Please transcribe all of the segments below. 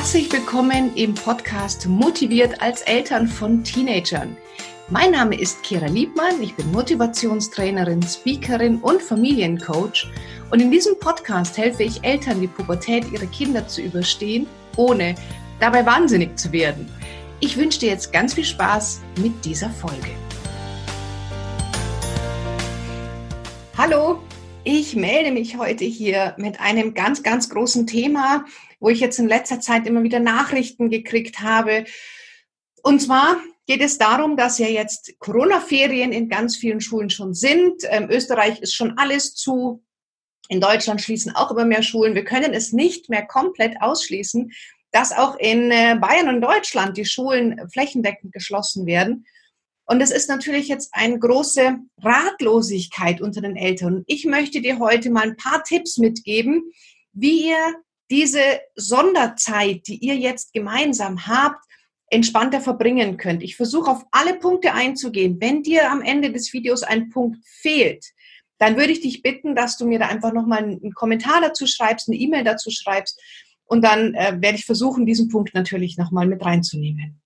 Herzlich willkommen im Podcast Motiviert als Eltern von Teenagern. Mein Name ist Kira Liebmann, ich bin Motivationstrainerin, Speakerin und Familiencoach und in diesem Podcast helfe ich Eltern, die Pubertät ihrer Kinder zu überstehen, ohne dabei wahnsinnig zu werden. Ich wünsche dir jetzt ganz viel Spaß mit dieser Folge. Hallo, ich melde mich heute hier mit einem ganz, ganz großen Thema, wo ich jetzt in letzter Zeit immer wieder Nachrichten gekriegt habe. Und zwar geht es darum, dass ja jetzt Corona-Ferien in ganz vielen Schulen schon sind. Ähm, Österreich ist schon alles zu. In Deutschland schließen auch immer mehr Schulen. Wir können es nicht mehr komplett ausschließen, dass auch in äh, Bayern und Deutschland die Schulen flächendeckend geschlossen werden. Und es ist natürlich jetzt eine große Ratlosigkeit unter den Eltern. Ich möchte dir heute mal ein paar Tipps mitgeben, wie ihr diese Sonderzeit, die ihr jetzt gemeinsam habt, entspannter verbringen könnt. Ich versuche auf alle Punkte einzugehen. Wenn dir am Ende des Videos ein Punkt fehlt, dann würde ich dich bitten, dass du mir da einfach nochmal einen Kommentar dazu schreibst, eine E-Mail dazu schreibst. Und dann äh, werde ich versuchen, diesen Punkt natürlich nochmal mit reinzunehmen.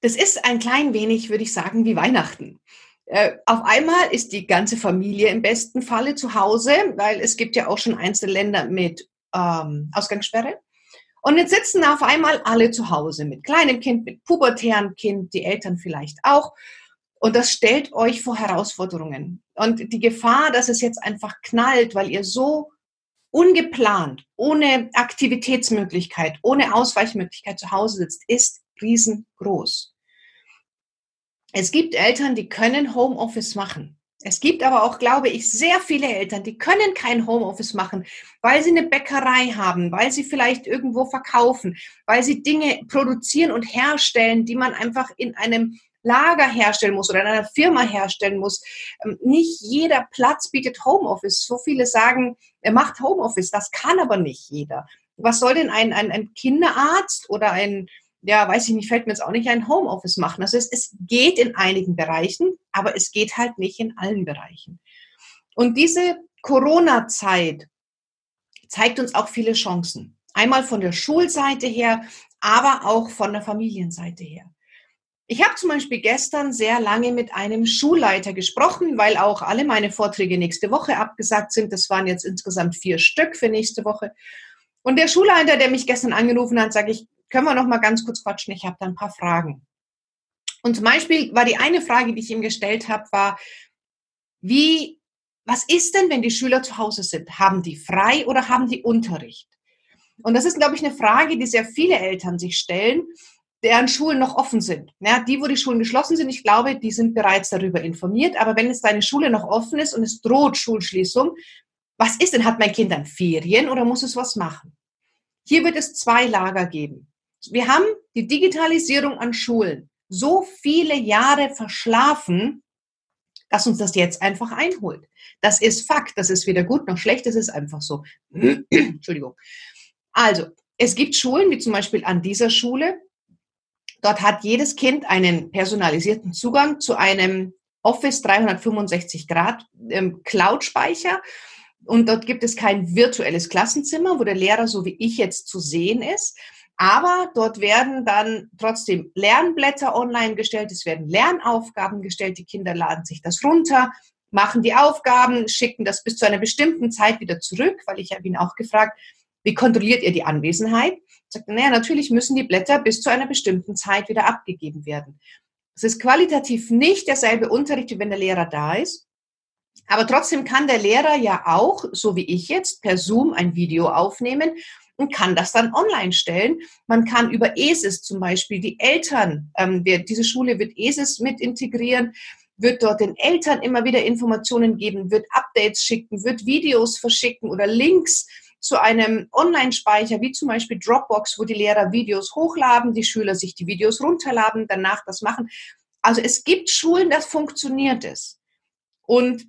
Das ist ein klein wenig, würde ich sagen, wie Weihnachten. Äh, auf einmal ist die ganze Familie im besten Falle zu Hause, weil es gibt ja auch schon einzelne Länder mit ähm, Ausgangssperre. Und jetzt sitzen auf einmal alle zu Hause mit kleinem Kind, mit pubertären Kind, die Eltern vielleicht auch. Und das stellt euch vor Herausforderungen. Und die Gefahr, dass es jetzt einfach knallt, weil ihr so ungeplant, ohne Aktivitätsmöglichkeit, ohne Ausweichmöglichkeit zu Hause sitzt, ist riesengroß. Es gibt Eltern, die können Homeoffice machen. Es gibt aber auch, glaube ich, sehr viele Eltern, die können kein Homeoffice machen, weil sie eine Bäckerei haben, weil sie vielleicht irgendwo verkaufen, weil sie Dinge produzieren und herstellen, die man einfach in einem Lager herstellen muss oder in einer Firma herstellen muss. Ähm, nicht jeder Platz bietet Homeoffice. So viele sagen, er macht Homeoffice. Das kann aber nicht jeder. Was soll denn ein, ein, ein Kinderarzt oder ein ja, weiß ich nicht, fällt mir jetzt auch nicht ein Homeoffice machen. Also es, es geht in einigen Bereichen, aber es geht halt nicht in allen Bereichen. Und diese Corona-Zeit zeigt uns auch viele Chancen. Einmal von der Schulseite her, aber auch von der Familienseite her. Ich habe zum Beispiel gestern sehr lange mit einem Schulleiter gesprochen, weil auch alle meine Vorträge nächste Woche abgesagt sind. Das waren jetzt insgesamt vier Stück für nächste Woche. Und der Schulleiter, der mich gestern angerufen hat, sage ich, können wir noch mal ganz kurz quatschen? Ich habe da ein paar Fragen. Und zum Beispiel war die eine Frage, die ich ihm gestellt habe, war, wie, was ist denn, wenn die Schüler zu Hause sind? Haben die frei oder haben die Unterricht? Und das ist, glaube ich, eine Frage, die sehr viele Eltern sich stellen, deren Schulen noch offen sind. Ja, die, wo die Schulen geschlossen sind, ich glaube, die sind bereits darüber informiert. Aber wenn jetzt deine Schule noch offen ist und es droht Schulschließung, was ist denn? Hat mein Kind dann Ferien oder muss es was machen? Hier wird es zwei Lager geben. Wir haben die Digitalisierung an Schulen so viele Jahre verschlafen, dass uns das jetzt einfach einholt. Das ist Fakt. Das ist weder gut noch schlecht. Das ist einfach so. Entschuldigung. Also, es gibt Schulen, wie zum Beispiel an dieser Schule. Dort hat jedes Kind einen personalisierten Zugang zu einem Office 365 Grad ähm, Cloud-Speicher. Und dort gibt es kein virtuelles Klassenzimmer, wo der Lehrer, so wie ich jetzt zu sehen ist, aber dort werden dann trotzdem Lernblätter online gestellt, es werden Lernaufgaben gestellt, die Kinder laden sich das runter, machen die Aufgaben, schicken das bis zu einer bestimmten Zeit wieder zurück, weil ich habe ihn auch gefragt, wie kontrolliert ihr die Anwesenheit? Sagt er, naja, natürlich müssen die Blätter bis zu einer bestimmten Zeit wieder abgegeben werden. Es ist qualitativ nicht derselbe Unterricht, wie wenn der Lehrer da ist. Aber trotzdem kann der Lehrer ja auch, so wie ich jetzt, per Zoom ein Video aufnehmen und kann das dann online stellen. Man kann über ESIS zum Beispiel die Eltern, ähm, der, diese Schule wird ESIS mit integrieren, wird dort den Eltern immer wieder Informationen geben, wird Updates schicken, wird Videos verschicken oder Links zu einem Online-Speicher, wie zum Beispiel Dropbox, wo die Lehrer Videos hochladen, die Schüler sich die Videos runterladen, danach das machen. Also es gibt Schulen, das funktioniert es. Und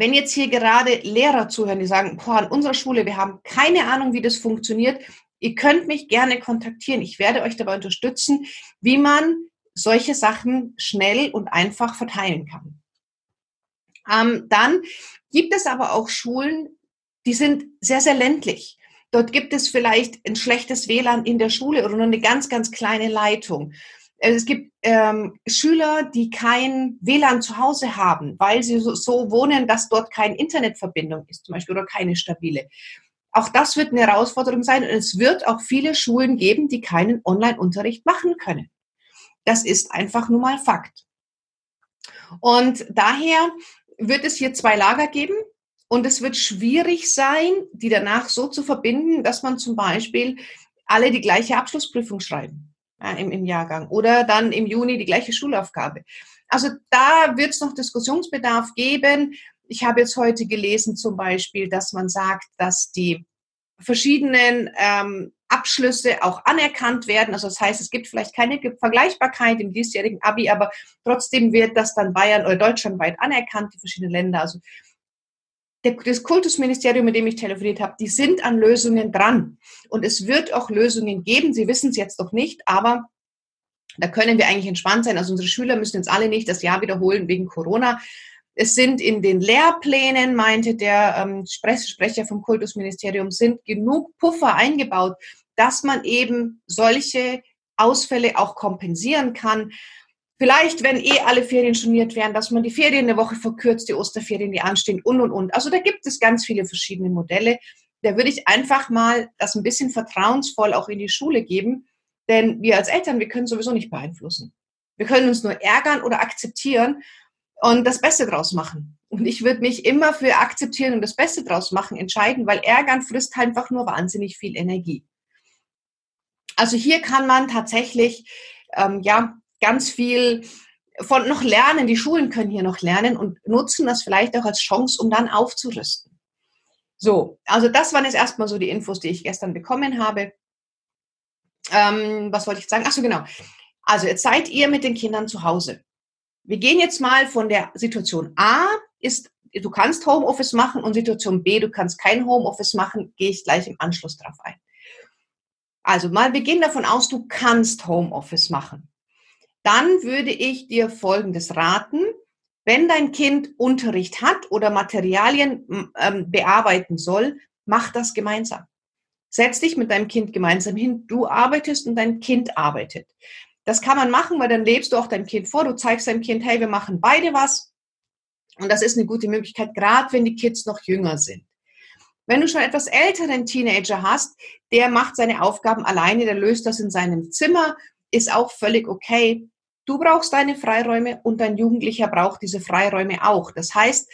wenn jetzt hier gerade Lehrer zuhören, die sagen, boah, an unserer Schule, wir haben keine Ahnung, wie das funktioniert, ihr könnt mich gerne kontaktieren. Ich werde euch dabei unterstützen, wie man solche Sachen schnell und einfach verteilen kann. Ähm, dann gibt es aber auch Schulen, die sind sehr, sehr ländlich. Dort gibt es vielleicht ein schlechtes WLAN in der Schule oder nur eine ganz, ganz kleine Leitung. Also es gibt ähm, Schüler, die kein WLAN zu Hause haben, weil sie so, so wohnen, dass dort keine Internetverbindung ist, zum Beispiel, oder keine stabile. Auch das wird eine Herausforderung sein. Und es wird auch viele Schulen geben, die keinen Online-Unterricht machen können. Das ist einfach nun mal Fakt. Und daher wird es hier zwei Lager geben. Und es wird schwierig sein, die danach so zu verbinden, dass man zum Beispiel alle die gleiche Abschlussprüfung schreiben ja, im, im Jahrgang oder dann im Juni die gleiche Schulaufgabe. Also da wird es noch Diskussionsbedarf geben. Ich habe jetzt heute gelesen zum Beispiel, dass man sagt, dass die verschiedenen ähm, Abschlüsse auch anerkannt werden. Also das heißt, es gibt vielleicht keine Vergleichbarkeit im diesjährigen Abi, aber trotzdem wird das dann Bayern oder deutschlandweit anerkannt, die verschiedenen Länder. Also das Kultusministerium, mit dem ich telefoniert habe, die sind an Lösungen dran. Und es wird auch Lösungen geben. Sie wissen es jetzt noch nicht, aber da können wir eigentlich entspannt sein. Also unsere Schüler müssen jetzt alle nicht das Jahr wiederholen wegen Corona. Es sind in den Lehrplänen, meinte der ähm, Sprecher vom Kultusministerium, sind genug Puffer eingebaut, dass man eben solche Ausfälle auch kompensieren kann. Vielleicht, wenn eh alle Ferien storniert werden, dass man die Ferien eine Woche verkürzt, die Osterferien, die anstehen und, und, und. Also da gibt es ganz viele verschiedene Modelle. Da würde ich einfach mal das ein bisschen vertrauensvoll auch in die Schule geben, denn wir als Eltern, wir können sowieso nicht beeinflussen. Wir können uns nur ärgern oder akzeptieren und das Beste draus machen. Und ich würde mich immer für akzeptieren und das Beste draus machen entscheiden, weil ärgern frisst einfach nur wahnsinnig viel Energie. Also hier kann man tatsächlich ähm, ja ganz viel von noch lernen. Die Schulen können hier noch lernen und nutzen das vielleicht auch als Chance, um dann aufzurüsten. So, also das waren jetzt erstmal so die Infos, die ich gestern bekommen habe. Ähm, was wollte ich sagen? Ach so, genau. Also jetzt seid ihr mit den Kindern zu Hause. Wir gehen jetzt mal von der Situation A ist, du kannst Homeoffice machen und Situation B, du kannst kein Homeoffice machen, gehe ich gleich im Anschluss drauf ein. Also mal, wir gehen davon aus, du kannst Homeoffice machen dann würde ich dir Folgendes raten. Wenn dein Kind Unterricht hat oder Materialien ähm, bearbeiten soll, mach das gemeinsam. Setz dich mit deinem Kind gemeinsam hin. Du arbeitest und dein Kind arbeitet. Das kann man machen, weil dann lebst du auch deinem Kind vor. Du zeigst deinem Kind, hey, wir machen beide was. Und das ist eine gute Möglichkeit, gerade wenn die Kids noch jünger sind. Wenn du schon etwas älteren Teenager hast, der macht seine Aufgaben alleine, der löst das in seinem Zimmer ist auch völlig okay. Du brauchst deine Freiräume und dein Jugendlicher braucht diese Freiräume auch. Das heißt,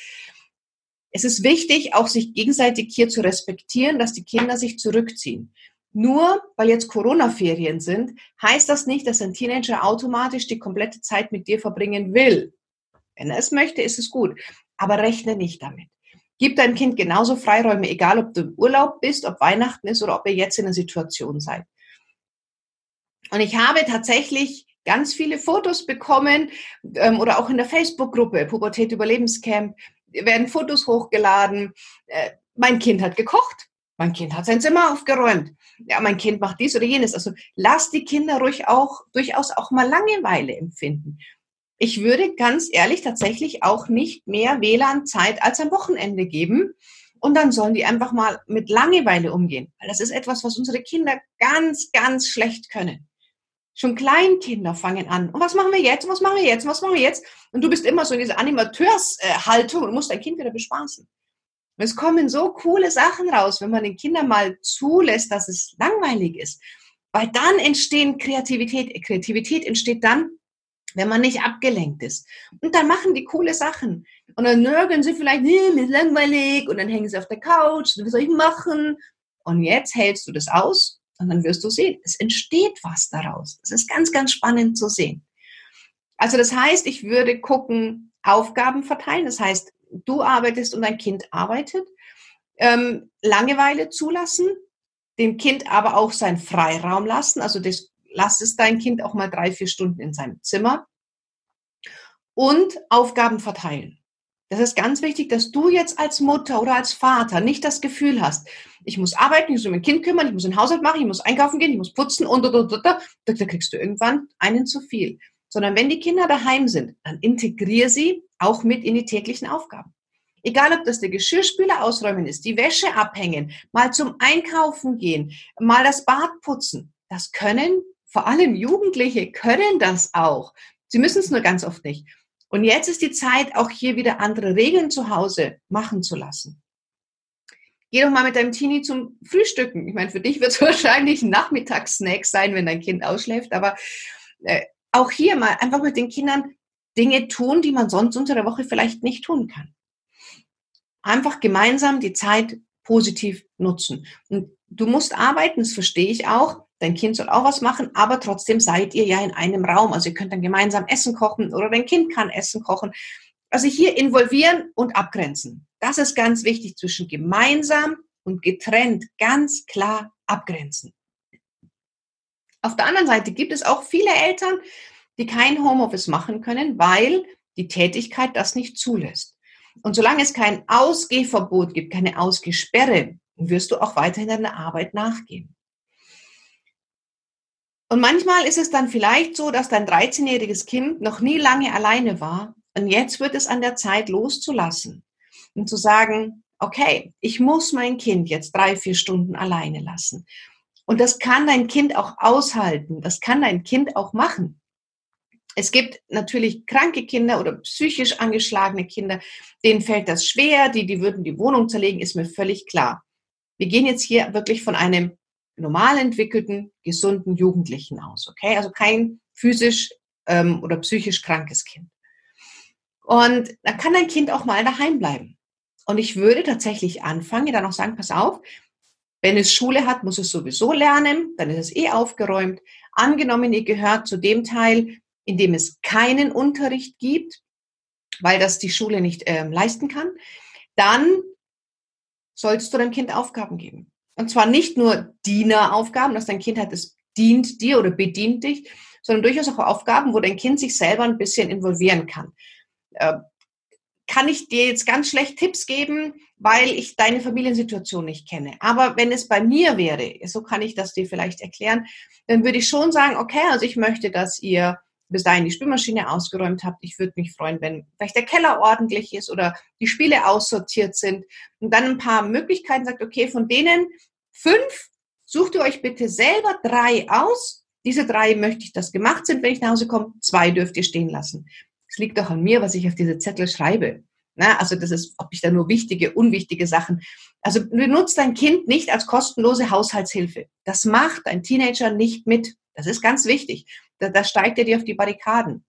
es ist wichtig, auch sich gegenseitig hier zu respektieren, dass die Kinder sich zurückziehen. Nur weil jetzt Corona-Ferien sind, heißt das nicht, dass ein Teenager automatisch die komplette Zeit mit dir verbringen will. Wenn er es möchte, ist es gut. Aber rechne nicht damit. Gib deinem Kind genauso Freiräume, egal ob du im Urlaub bist, ob Weihnachten ist oder ob ihr jetzt in einer Situation seid. Und ich habe tatsächlich ganz viele Fotos bekommen ähm, oder auch in der Facebook-Gruppe Pubertät Überlebenscamp werden Fotos hochgeladen. Äh, mein Kind hat gekocht. Mein Kind hat sein Zimmer aufgeräumt. Ja, mein Kind macht dies oder jenes. Also lass die Kinder ruhig auch, durchaus auch mal Langeweile empfinden. Ich würde ganz ehrlich tatsächlich auch nicht mehr WLAN-Zeit als am Wochenende geben. Und dann sollen die einfach mal mit Langeweile umgehen. Weil das ist etwas, was unsere Kinder ganz, ganz schlecht können. Schon Kleinkinder fangen an. Und was machen wir jetzt? Und was machen wir jetzt? Und was machen wir jetzt? Und du bist immer so in dieser Animateurshaltung und musst dein Kind wieder bespaßen. Und es kommen so coole Sachen raus, wenn man den Kindern mal zulässt, dass es langweilig ist. Weil dann entstehen Kreativität. Kreativität entsteht dann, wenn man nicht abgelenkt ist. Und dann machen die coole Sachen. Und dann nörgeln sie vielleicht, nee, mir ist langweilig. Und dann hängen sie auf der Couch. Was soll ich machen? Und jetzt hältst du das aus und dann wirst du sehen, es entsteht was daraus. Es ist ganz, ganz spannend zu sehen. Also das heißt, ich würde gucken, Aufgaben verteilen. Das heißt, du arbeitest und dein Kind arbeitet. Ähm, Langeweile zulassen, dem Kind aber auch seinen Freiraum lassen. Also das, lass es dein Kind auch mal drei, vier Stunden in seinem Zimmer. Und Aufgaben verteilen. Das ist ganz wichtig, dass du jetzt als Mutter oder als Vater nicht das Gefühl hast, ich muss arbeiten, ich muss um mein Kind kümmern, ich muss den Haushalt machen, ich muss einkaufen gehen, ich muss putzen und, und, und, und, da, da kriegst du irgendwann einen zu viel. Sondern wenn die Kinder daheim sind, dann integriere sie auch mit in die täglichen Aufgaben. Egal, ob das der Geschirrspüler ausräumen ist, die Wäsche abhängen, mal zum Einkaufen gehen, mal das Bad putzen. Das können, vor allem Jugendliche können das auch. Sie müssen es nur ganz oft nicht. Und jetzt ist die Zeit, auch hier wieder andere Regeln zu Hause machen zu lassen. Geh doch mal mit deinem Teenie zum Frühstücken. Ich meine, für dich wird es wahrscheinlich ein Nachmittagssnack sein, wenn dein Kind ausschläft, aber äh, auch hier mal einfach mit den Kindern Dinge tun, die man sonst unter der Woche vielleicht nicht tun kann. Einfach gemeinsam die Zeit positiv nutzen. Und du musst arbeiten, das verstehe ich auch. Dein Kind soll auch was machen, aber trotzdem seid ihr ja in einem Raum. Also ihr könnt dann gemeinsam Essen kochen oder dein Kind kann Essen kochen. Also hier involvieren und abgrenzen. Das ist ganz wichtig zwischen gemeinsam und getrennt ganz klar abgrenzen. Auf der anderen Seite gibt es auch viele Eltern, die kein Homeoffice machen können, weil die Tätigkeit das nicht zulässt. Und solange es kein Ausgehverbot gibt, keine Ausgesperre, wirst du auch weiterhin deiner Arbeit nachgehen. Und manchmal ist es dann vielleicht so, dass dein 13-jähriges Kind noch nie lange alleine war und jetzt wird es an der Zeit loszulassen und zu sagen, okay, ich muss mein Kind jetzt drei, vier Stunden alleine lassen. Und das kann dein Kind auch aushalten. Das kann dein Kind auch machen. Es gibt natürlich kranke Kinder oder psychisch angeschlagene Kinder, denen fällt das schwer, die, die würden die Wohnung zerlegen, ist mir völlig klar. Wir gehen jetzt hier wirklich von einem normal entwickelten, gesunden Jugendlichen aus, okay? Also kein physisch ähm, oder psychisch krankes Kind. Und da kann dein Kind auch mal daheim bleiben. Und ich würde tatsächlich anfangen, dann auch sagen, pass auf, wenn es Schule hat, muss es sowieso lernen, dann ist es eh aufgeräumt. Angenommen, ihr gehört zu dem Teil, in dem es keinen Unterricht gibt, weil das die Schule nicht ähm, leisten kann, dann solltest du deinem Kind Aufgaben geben. Und zwar nicht nur Dieneraufgaben, dass dein Kind hat, es dient dir oder bedient dich, sondern durchaus auch Aufgaben, wo dein Kind sich selber ein bisschen involvieren kann. Äh, kann ich dir jetzt ganz schlecht Tipps geben, weil ich deine Familiensituation nicht kenne. Aber wenn es bei mir wäre, so kann ich das dir vielleicht erklären, dann würde ich schon sagen, okay, also ich möchte, dass ihr bis dahin die Spülmaschine ausgeräumt habt. Ich würde mich freuen, wenn vielleicht der Keller ordentlich ist oder die Spiele aussortiert sind und dann ein paar Möglichkeiten sagt, okay, von denen fünf sucht ihr euch bitte selber drei aus. Diese drei möchte ich, dass gemacht sind, wenn ich nach Hause komme. Zwei dürft ihr stehen lassen. Es liegt doch an mir, was ich auf diese Zettel schreibe. Na, also das ist, ob ich da nur wichtige, unwichtige Sachen. Also benutzt dein Kind nicht als kostenlose Haushaltshilfe. Das macht ein Teenager nicht mit. Das ist ganz wichtig. Da, da steigt er dir auf die Barrikaden.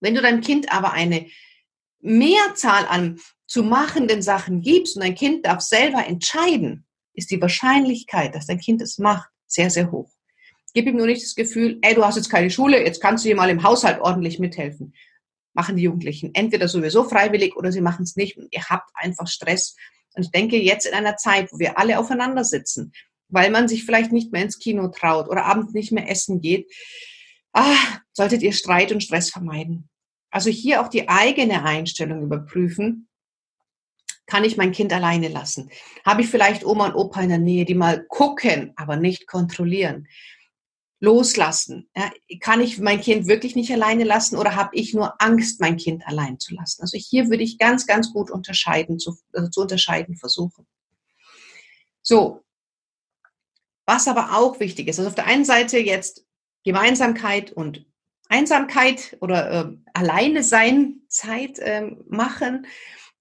Wenn du deinem Kind aber eine Mehrzahl an zu machenden Sachen gibst und dein Kind darf selber entscheiden, ist die Wahrscheinlichkeit, dass dein Kind es macht, sehr, sehr hoch. Gib ihm nur nicht das Gefühl, ey, du hast jetzt keine Schule, jetzt kannst du dir mal im Haushalt ordentlich mithelfen machen die Jugendlichen entweder sowieso freiwillig oder sie machen es nicht und ihr habt einfach Stress. Und ich denke, jetzt in einer Zeit, wo wir alle aufeinander sitzen, weil man sich vielleicht nicht mehr ins Kino traut oder abends nicht mehr essen geht, ah, solltet ihr Streit und Stress vermeiden. Also hier auch die eigene Einstellung überprüfen. Kann ich mein Kind alleine lassen? Habe ich vielleicht Oma und Opa in der Nähe, die mal gucken, aber nicht kontrollieren? loslassen. Ja, kann ich mein Kind wirklich nicht alleine lassen oder habe ich nur Angst, mein Kind allein zu lassen? Also hier würde ich ganz, ganz gut unterscheiden, zu, also zu unterscheiden versuchen. So, was aber auch wichtig ist, also auf der einen Seite jetzt Gemeinsamkeit und Einsamkeit oder äh, alleine sein Zeit äh, machen,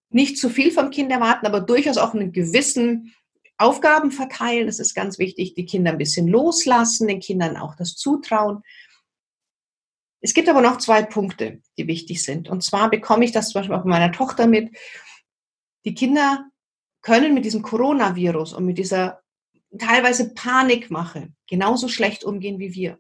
nicht zu viel vom Kind erwarten, aber durchaus auch einen gewissen Aufgaben verteilen, das ist ganz wichtig, die Kinder ein bisschen loslassen, den Kindern auch das zutrauen. Es gibt aber noch zwei Punkte, die wichtig sind. Und zwar bekomme ich das zum Beispiel auch bei meiner Tochter mit. Die Kinder können mit diesem Coronavirus und mit dieser teilweise Panikmache genauso schlecht umgehen wie wir.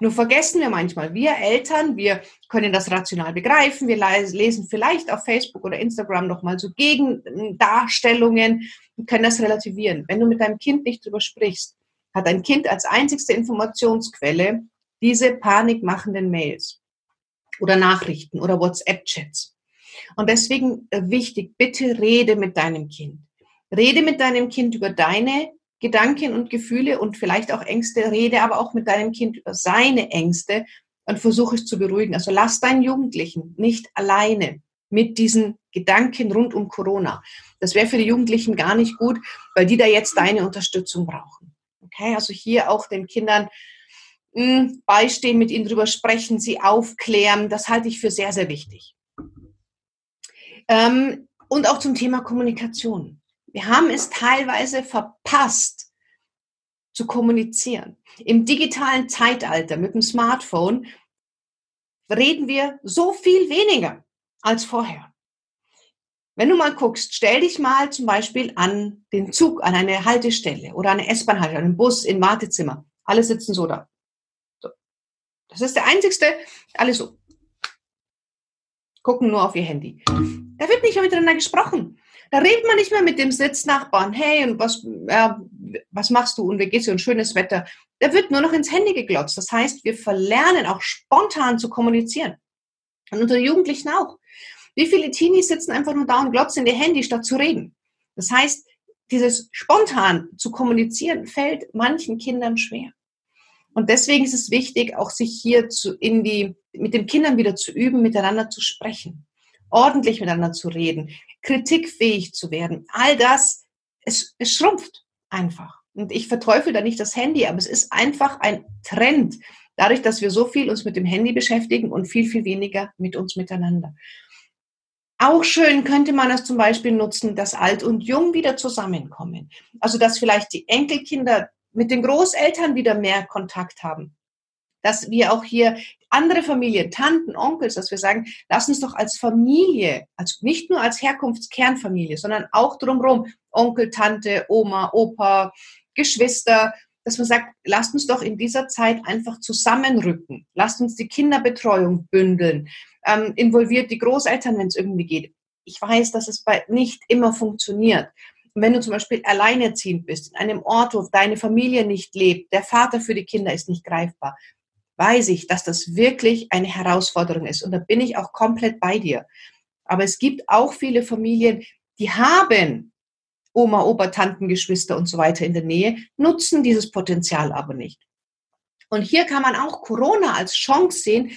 Nur vergessen wir manchmal, wir Eltern, wir können das rational begreifen, wir lesen vielleicht auf Facebook oder Instagram nochmal so Gegendarstellungen und können das relativieren. Wenn du mit deinem Kind nicht drüber sprichst, hat dein Kind als einzigste Informationsquelle diese panikmachenden Mails oder Nachrichten oder WhatsApp-Chats. Und deswegen äh, wichtig, bitte rede mit deinem Kind. Rede mit deinem Kind über deine Gedanken und Gefühle und vielleicht auch Ängste, rede aber auch mit deinem Kind über seine Ängste und versuche es zu beruhigen. Also lass deinen Jugendlichen nicht alleine mit diesen Gedanken rund um Corona. Das wäre für die Jugendlichen gar nicht gut, weil die da jetzt deine Unterstützung brauchen. Okay, also hier auch den Kindern hm, beistehen, mit ihnen drüber sprechen, sie aufklären. Das halte ich für sehr, sehr wichtig. Ähm, und auch zum Thema Kommunikation. Wir haben es teilweise verpasst, zu kommunizieren. Im digitalen Zeitalter mit dem Smartphone reden wir so viel weniger als vorher. Wenn du mal guckst, stell dich mal zum Beispiel an den Zug, an eine Haltestelle oder eine S-Bahn-Haltestelle, einen Bus, in Wartezimmer. Alle sitzen so da. So. Das ist der einzigste, alle so. Gucken nur auf ihr Handy. Da wird nicht mehr miteinander gesprochen. Da redet man nicht mehr mit dem Sitznachbarn. Hey, und was, äh, was machst du und wie geht's dir und schönes Wetter. Da wird nur noch ins Handy geglotzt. Das heißt, wir verlernen auch spontan zu kommunizieren. Und unsere Jugendlichen auch. Wie viele Teenies sitzen einfach nur da und glotzen in ihr Handy, statt zu reden? Das heißt, dieses spontan zu kommunizieren fällt manchen Kindern schwer. Und deswegen ist es wichtig, auch sich hier zu, in die, mit den Kindern wieder zu üben, miteinander zu sprechen, ordentlich miteinander zu reden, kritikfähig zu werden. All das, es, es schrumpft einfach. Und ich verteufel da nicht das Handy, aber es ist einfach ein Trend, dadurch, dass wir so viel uns mit dem Handy beschäftigen und viel, viel weniger mit uns miteinander. Auch schön könnte man es zum Beispiel nutzen, dass Alt und Jung wieder zusammenkommen. Also dass vielleicht die Enkelkinder mit den Großeltern wieder mehr Kontakt haben. Dass wir auch hier andere Familien, Tanten, Onkels, dass wir sagen, lass uns doch als Familie, also nicht nur als Herkunftskernfamilie, sondern auch drumherum, Onkel, Tante, Oma, Opa, Geschwister, dass man sagt, lasst uns doch in dieser Zeit einfach zusammenrücken. Lasst uns die Kinderbetreuung bündeln. Ähm, involviert die Großeltern, wenn es irgendwie geht. Ich weiß, dass es bei nicht immer funktioniert. wenn du zum Beispiel alleinerziehend bist, in einem Ort, wo deine Familie nicht lebt, der Vater für die Kinder ist nicht greifbar, weiß ich, dass das wirklich eine Herausforderung ist. Und da bin ich auch komplett bei dir. Aber es gibt auch viele Familien, die haben Oma, Opa, Tanten, Geschwister und so weiter in der Nähe, nutzen dieses Potenzial aber nicht. Und hier kann man auch Corona als Chance sehen,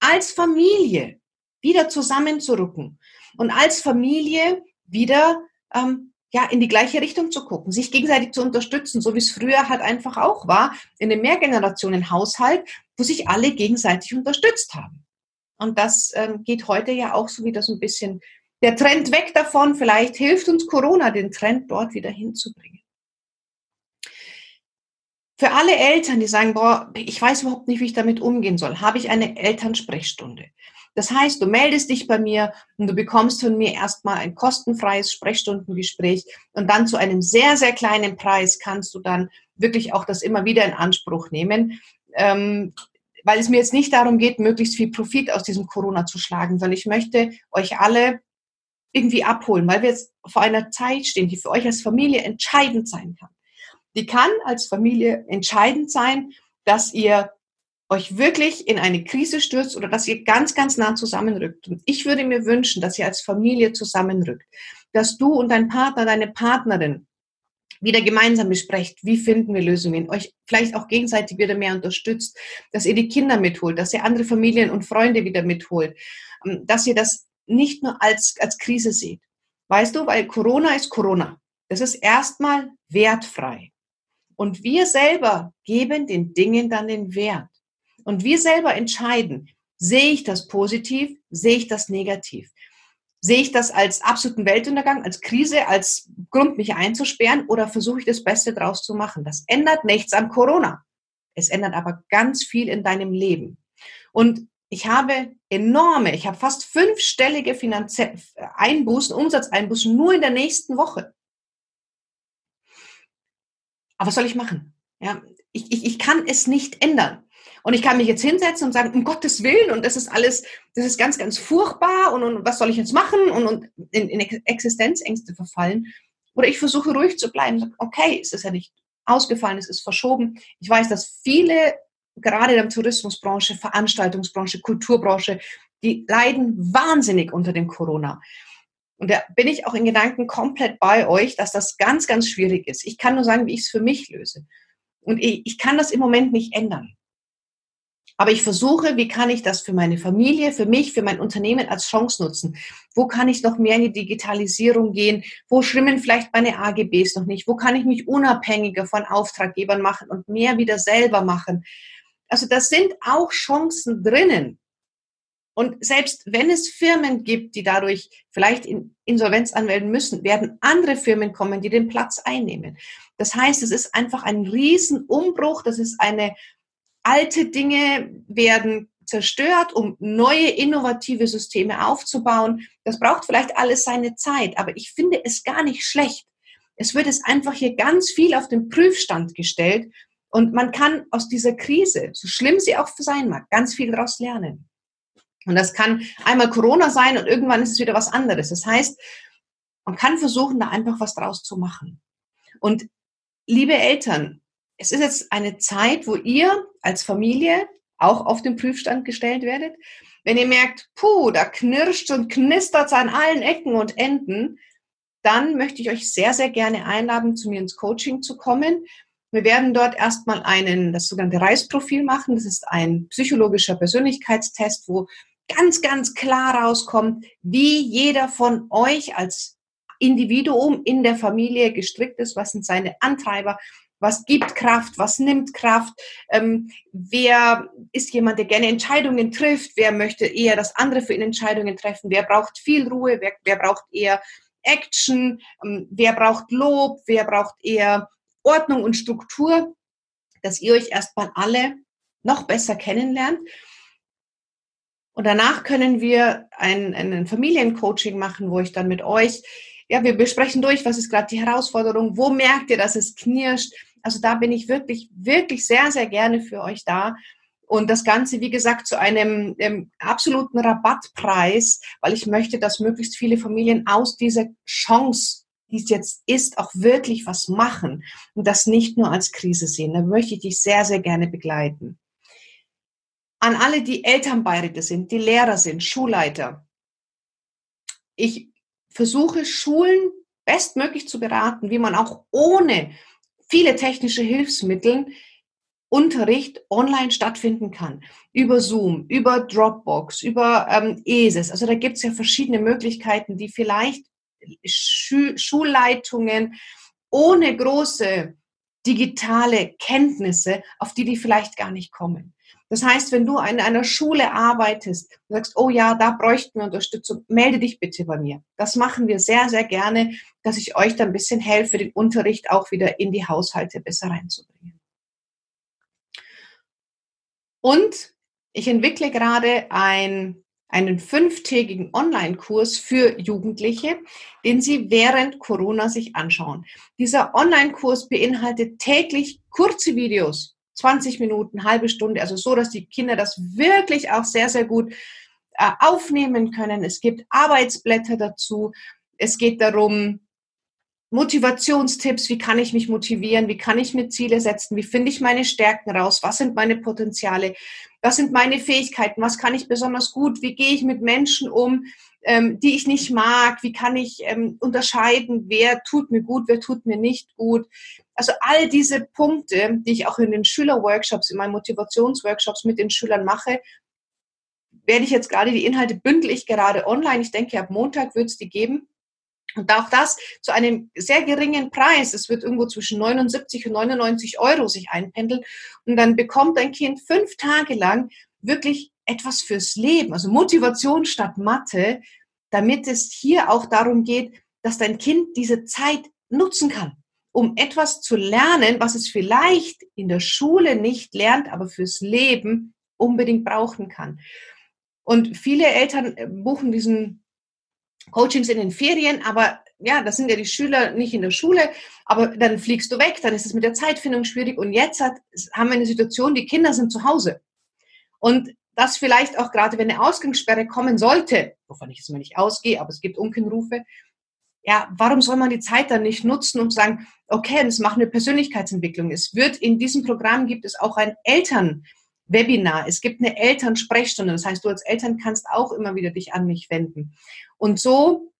als Familie wieder zusammenzurücken und als Familie wieder ähm, ja, in die gleiche Richtung zu gucken, sich gegenseitig zu unterstützen, so wie es früher halt einfach auch war, in einem Mehrgenerationen-Haushalt, wo sich alle gegenseitig unterstützt haben. Und das ähm, geht heute ja auch so wieder so ein bisschen der Trend weg davon. Vielleicht hilft uns Corona, den Trend dort wieder hinzubringen. Für alle Eltern, die sagen, boah, ich weiß überhaupt nicht, wie ich damit umgehen soll, habe ich eine Elternsprechstunde. Das heißt, du meldest dich bei mir und du bekommst von mir erstmal ein kostenfreies Sprechstundengespräch und dann zu einem sehr, sehr kleinen Preis kannst du dann wirklich auch das immer wieder in Anspruch nehmen. Ähm, weil es mir jetzt nicht darum geht, möglichst viel Profit aus diesem Corona zu schlagen, sondern ich möchte euch alle irgendwie abholen, weil wir jetzt vor einer Zeit stehen, die für euch als Familie entscheidend sein kann. Die kann als Familie entscheidend sein, dass ihr euch wirklich in eine Krise stürzt oder dass ihr ganz, ganz nah zusammenrückt. Und ich würde mir wünschen, dass ihr als Familie zusammenrückt, dass du und dein Partner, deine Partnerin wieder gemeinsam besprecht, wie finden wir Lösungen, euch vielleicht auch gegenseitig wieder mehr unterstützt, dass ihr die Kinder mitholt, dass ihr andere Familien und Freunde wieder mitholt, ähm, dass ihr das nicht nur als, als Krise seht. Weißt du, weil Corona ist Corona. Das ist erstmal wertfrei. Und wir selber geben den Dingen dann den Wert. Und wir selber entscheiden, sehe ich das positiv, sehe ich das negativ. Sehe ich das als absoluten Weltuntergang, als Krise, als Grund, mich einzusperren oder versuche ich das Beste draus zu machen? Das ändert nichts an Corona. Es ändert aber ganz viel in deinem Leben. Und ich habe enorme, ich habe fast fünfstellige Finanzie Einbußen, Umsatzeinbußen nur in der nächsten Woche. Aber was soll ich machen? Ja, ich, ich, ich kann es nicht ändern. Und ich kann mich jetzt hinsetzen und sagen, um Gottes Willen, und das ist alles, das ist ganz, ganz furchtbar, und, und was soll ich jetzt machen? Und, und in, in Existenzängste verfallen. Oder ich versuche ruhig zu bleiben, okay, es ist ja nicht ausgefallen, es ist verschoben. Ich weiß, dass viele gerade in der Tourismusbranche, Veranstaltungsbranche, Kulturbranche, die leiden wahnsinnig unter dem Corona. Und da bin ich auch in Gedanken komplett bei euch, dass das ganz, ganz schwierig ist. Ich kann nur sagen, wie ich es für mich löse. Und ich, ich kann das im Moment nicht ändern. Aber ich versuche, wie kann ich das für meine Familie, für mich, für mein Unternehmen als Chance nutzen? Wo kann ich noch mehr in die Digitalisierung gehen? Wo schwimmen vielleicht meine AGBs noch nicht? Wo kann ich mich unabhängiger von Auftraggebern machen und mehr wieder selber machen? Also das sind auch Chancen drinnen. Und selbst wenn es Firmen gibt, die dadurch vielleicht in Insolvenz anmelden müssen, werden andere Firmen kommen, die den Platz einnehmen. Das heißt, es ist einfach ein Riesenumbruch. Das ist eine alte Dinge werden zerstört, um neue innovative Systeme aufzubauen. Das braucht vielleicht alles seine Zeit, aber ich finde es gar nicht schlecht. Es wird es einfach hier ganz viel auf den Prüfstand gestellt und man kann aus dieser Krise, so schlimm sie auch sein mag, ganz viel daraus lernen. Und das kann einmal Corona sein und irgendwann ist es wieder was anderes. Das heißt, man kann versuchen, da einfach was draus zu machen. Und liebe Eltern, es ist jetzt eine Zeit, wo ihr als Familie auch auf den Prüfstand gestellt werdet. Wenn ihr merkt, puh, da knirscht und knistert es an allen Ecken und Enden, dann möchte ich euch sehr, sehr gerne einladen, zu mir ins Coaching zu kommen. Wir werden dort erstmal einen, das sogenannte Reisprofil machen. Das ist ein psychologischer Persönlichkeitstest, wo ganz, ganz klar rauskommt, wie jeder von euch als Individuum in der Familie gestrickt ist, was sind seine Antreiber, was gibt Kraft, was nimmt Kraft, ähm, wer ist jemand, der gerne Entscheidungen trifft, wer möchte eher, dass andere für ihn Entscheidungen treffen, wer braucht viel Ruhe, wer, wer braucht eher Action, ähm, wer braucht Lob, wer braucht eher Ordnung und Struktur, dass ihr euch erstmal alle noch besser kennenlernt. Und danach können wir ein, ein Familiencoaching machen, wo ich dann mit euch ja, wir besprechen durch, was ist gerade die Herausforderung, wo merkt ihr, dass es knirscht, also da bin ich wirklich, wirklich sehr, sehr gerne für euch da. Und das Ganze, wie gesagt, zu einem ähm, absoluten Rabattpreis, weil ich möchte, dass möglichst viele Familien aus dieser Chance, die es jetzt ist, auch wirklich was machen und das nicht nur als Krise sehen. Da möchte ich dich sehr, sehr gerne begleiten. An alle, die Elternbeiräte sind, die Lehrer sind, Schulleiter. Ich versuche Schulen bestmöglich zu beraten, wie man auch ohne viele technische Hilfsmittel Unterricht online stattfinden kann. Über Zoom, über Dropbox, über ähm, ESES. Also da gibt es ja verschiedene Möglichkeiten, die vielleicht Schu Schulleitungen ohne große digitale Kenntnisse, auf die die vielleicht gar nicht kommen. Das heißt, wenn du in einer Schule arbeitest und sagst, oh ja, da bräuchten wir Unterstützung, melde dich bitte bei mir. Das machen wir sehr, sehr gerne, dass ich euch da ein bisschen helfe, den Unterricht auch wieder in die Haushalte besser reinzubringen. Und ich entwickle gerade ein, einen fünftägigen Online-Kurs für Jugendliche, den sie während Corona sich anschauen. Dieser Online-Kurs beinhaltet täglich kurze Videos 20 Minuten, halbe Stunde, also so, dass die Kinder das wirklich auch sehr, sehr gut äh, aufnehmen können. Es gibt Arbeitsblätter dazu. Es geht darum, Motivationstipps, wie kann ich mich motivieren, wie kann ich mir Ziele setzen, wie finde ich meine Stärken raus, was sind meine Potenziale, was sind meine Fähigkeiten, was kann ich besonders gut, wie gehe ich mit Menschen um, ähm, die ich nicht mag, wie kann ich ähm, unterscheiden, wer tut mir gut, wer tut mir nicht gut. Also all diese Punkte, die ich auch in den Schülerworkshops, in meinen Motivationsworkshops mit den Schülern mache, werde ich jetzt gerade die Inhalte bündel ich gerade online. Ich denke, ab Montag wird es die geben. Und auch das zu einem sehr geringen Preis. Es wird irgendwo zwischen 79 und 99 Euro sich einpendeln. Und dann bekommt ein Kind fünf Tage lang wirklich etwas fürs Leben, also Motivation statt Mathe, damit es hier auch darum geht, dass dein Kind diese Zeit nutzen kann um etwas zu lernen, was es vielleicht in der Schule nicht lernt, aber fürs Leben unbedingt brauchen kann. Und viele Eltern äh, buchen diesen Coachings in den Ferien, aber ja, das sind ja die Schüler nicht in der Schule, aber dann fliegst du weg, dann ist es mit der Zeitfindung schwierig und jetzt hat, haben wir eine Situation, die Kinder sind zu Hause. Und das vielleicht auch gerade, wenn eine Ausgangssperre kommen sollte, wovon ich jetzt mal nicht ausgehe, aber es gibt Unkenrufe, ja, warum soll man die Zeit dann nicht nutzen und sagen, okay, das machen wir Persönlichkeitsentwicklung. Es wird in diesem Programm gibt es auch ein Elternwebinar. Es gibt eine Elternsprechstunde. Das heißt, du als Eltern kannst auch immer wieder dich an mich wenden. Und so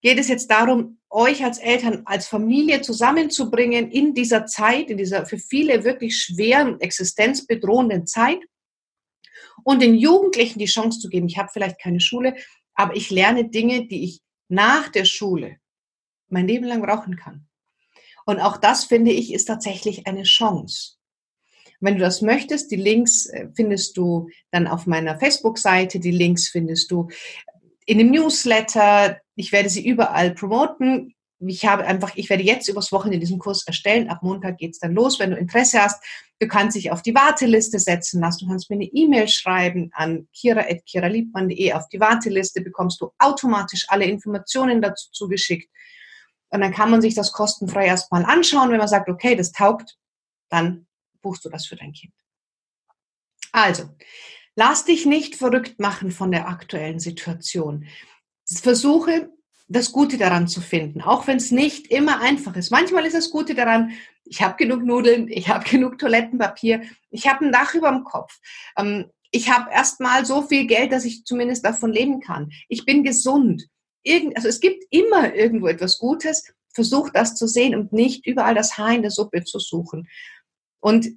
geht es jetzt darum, euch als Eltern, als Familie zusammenzubringen in dieser Zeit, in dieser für viele wirklich schweren, existenzbedrohenden Zeit und den Jugendlichen die Chance zu geben, ich habe vielleicht keine Schule, aber ich lerne Dinge, die ich nach der Schule mein Leben lang brauchen kann. Und auch das, finde ich, ist tatsächlich eine Chance. Wenn du das möchtest, die Links äh, findest du dann auf meiner Facebook-Seite, die Links findest du in dem Newsletter. Ich werde sie überall promoten. Ich habe einfach, ich werde jetzt übers Wochenende diesen Kurs erstellen. Ab Montag geht's dann los. Wenn du Interesse hast, du kannst dich auf die Warteliste setzen lassen. Du kannst mir eine E-Mail schreiben an kira.kiraliebmann.de. Auf die Warteliste bekommst du automatisch alle Informationen dazu zugeschickt. Und dann kann man sich das kostenfrei erstmal anschauen. Wenn man sagt, okay, das taugt, dann buchst du das für dein Kind. Also, lass dich nicht verrückt machen von der aktuellen Situation. Versuche, das Gute daran zu finden, auch wenn es nicht immer einfach ist. Manchmal ist das Gute daran, ich habe genug Nudeln, ich habe genug Toilettenpapier, ich habe ein Dach über dem Kopf. Ähm, ich habe erstmal so viel Geld, dass ich zumindest davon leben kann. Ich bin gesund. Irgend, also es gibt immer irgendwo etwas Gutes. Versuch das zu sehen und nicht überall das Haar in der Suppe zu suchen. Und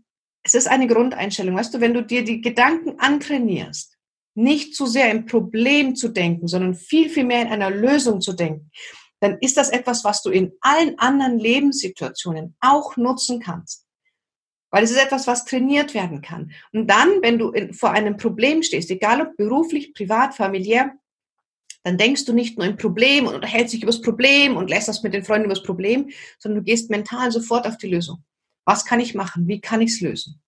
es ist eine Grundeinstellung. Weißt du, wenn du dir die Gedanken antrainierst, nicht zu sehr im Problem zu denken, sondern viel, viel mehr in einer Lösung zu denken, dann ist das etwas, was du in allen anderen Lebenssituationen auch nutzen kannst. Weil es ist etwas, was trainiert werden kann. Und dann, wenn du in, vor einem Problem stehst, egal ob beruflich, privat, familiär, dann denkst du nicht nur im Problem und unterhältst dich über das Problem und lässt das mit den Freunden über das Problem, sondern du gehst mental sofort auf die Lösung. Was kann ich machen? Wie kann ich es lösen?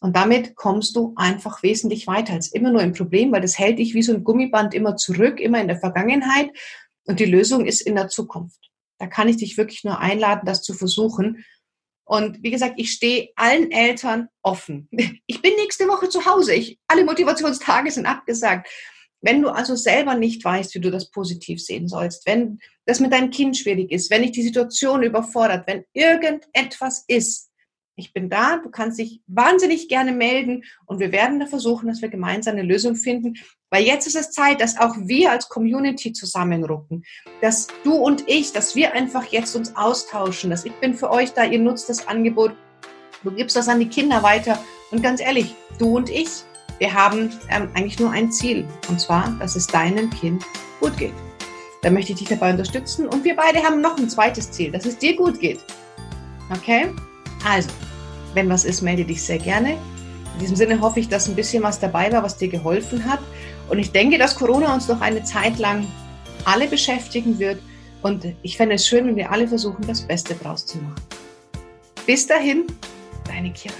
Und damit kommst du einfach wesentlich weiter als immer nur im Problem, weil das hält dich wie so ein Gummiband immer zurück, immer in der Vergangenheit. Und die Lösung ist in der Zukunft. Da kann ich dich wirklich nur einladen, das zu versuchen. Und wie gesagt, ich stehe allen Eltern offen. Ich bin nächste Woche zu Hause. Ich, alle Motivationstage sind abgesagt. Wenn du also selber nicht weißt, wie du das positiv sehen sollst, wenn das mit deinem Kind schwierig ist, wenn dich die Situation überfordert, wenn irgendetwas ist, ich bin da, du kannst dich wahnsinnig gerne melden und wir werden da versuchen, dass wir gemeinsam eine Lösung finden, weil jetzt ist es Zeit, dass auch wir als Community zusammenrücken, dass du und ich, dass wir einfach jetzt uns austauschen, dass ich bin für euch da, ihr nutzt das Angebot, du gibst das an die Kinder weiter und ganz ehrlich, du und ich, wir haben ähm, eigentlich nur ein Ziel, und zwar, dass es deinem Kind gut geht. Da möchte ich dich dabei unterstützen und wir beide haben noch ein zweites Ziel, dass es dir gut geht. Okay? Also, wenn was ist, melde dich sehr gerne. In diesem Sinne hoffe ich, dass ein bisschen was dabei war, was dir geholfen hat. Und ich denke, dass Corona uns noch eine Zeit lang alle beschäftigen wird. Und ich fände es schön, wenn wir alle versuchen, das Beste draus zu machen. Bis dahin, deine Kira.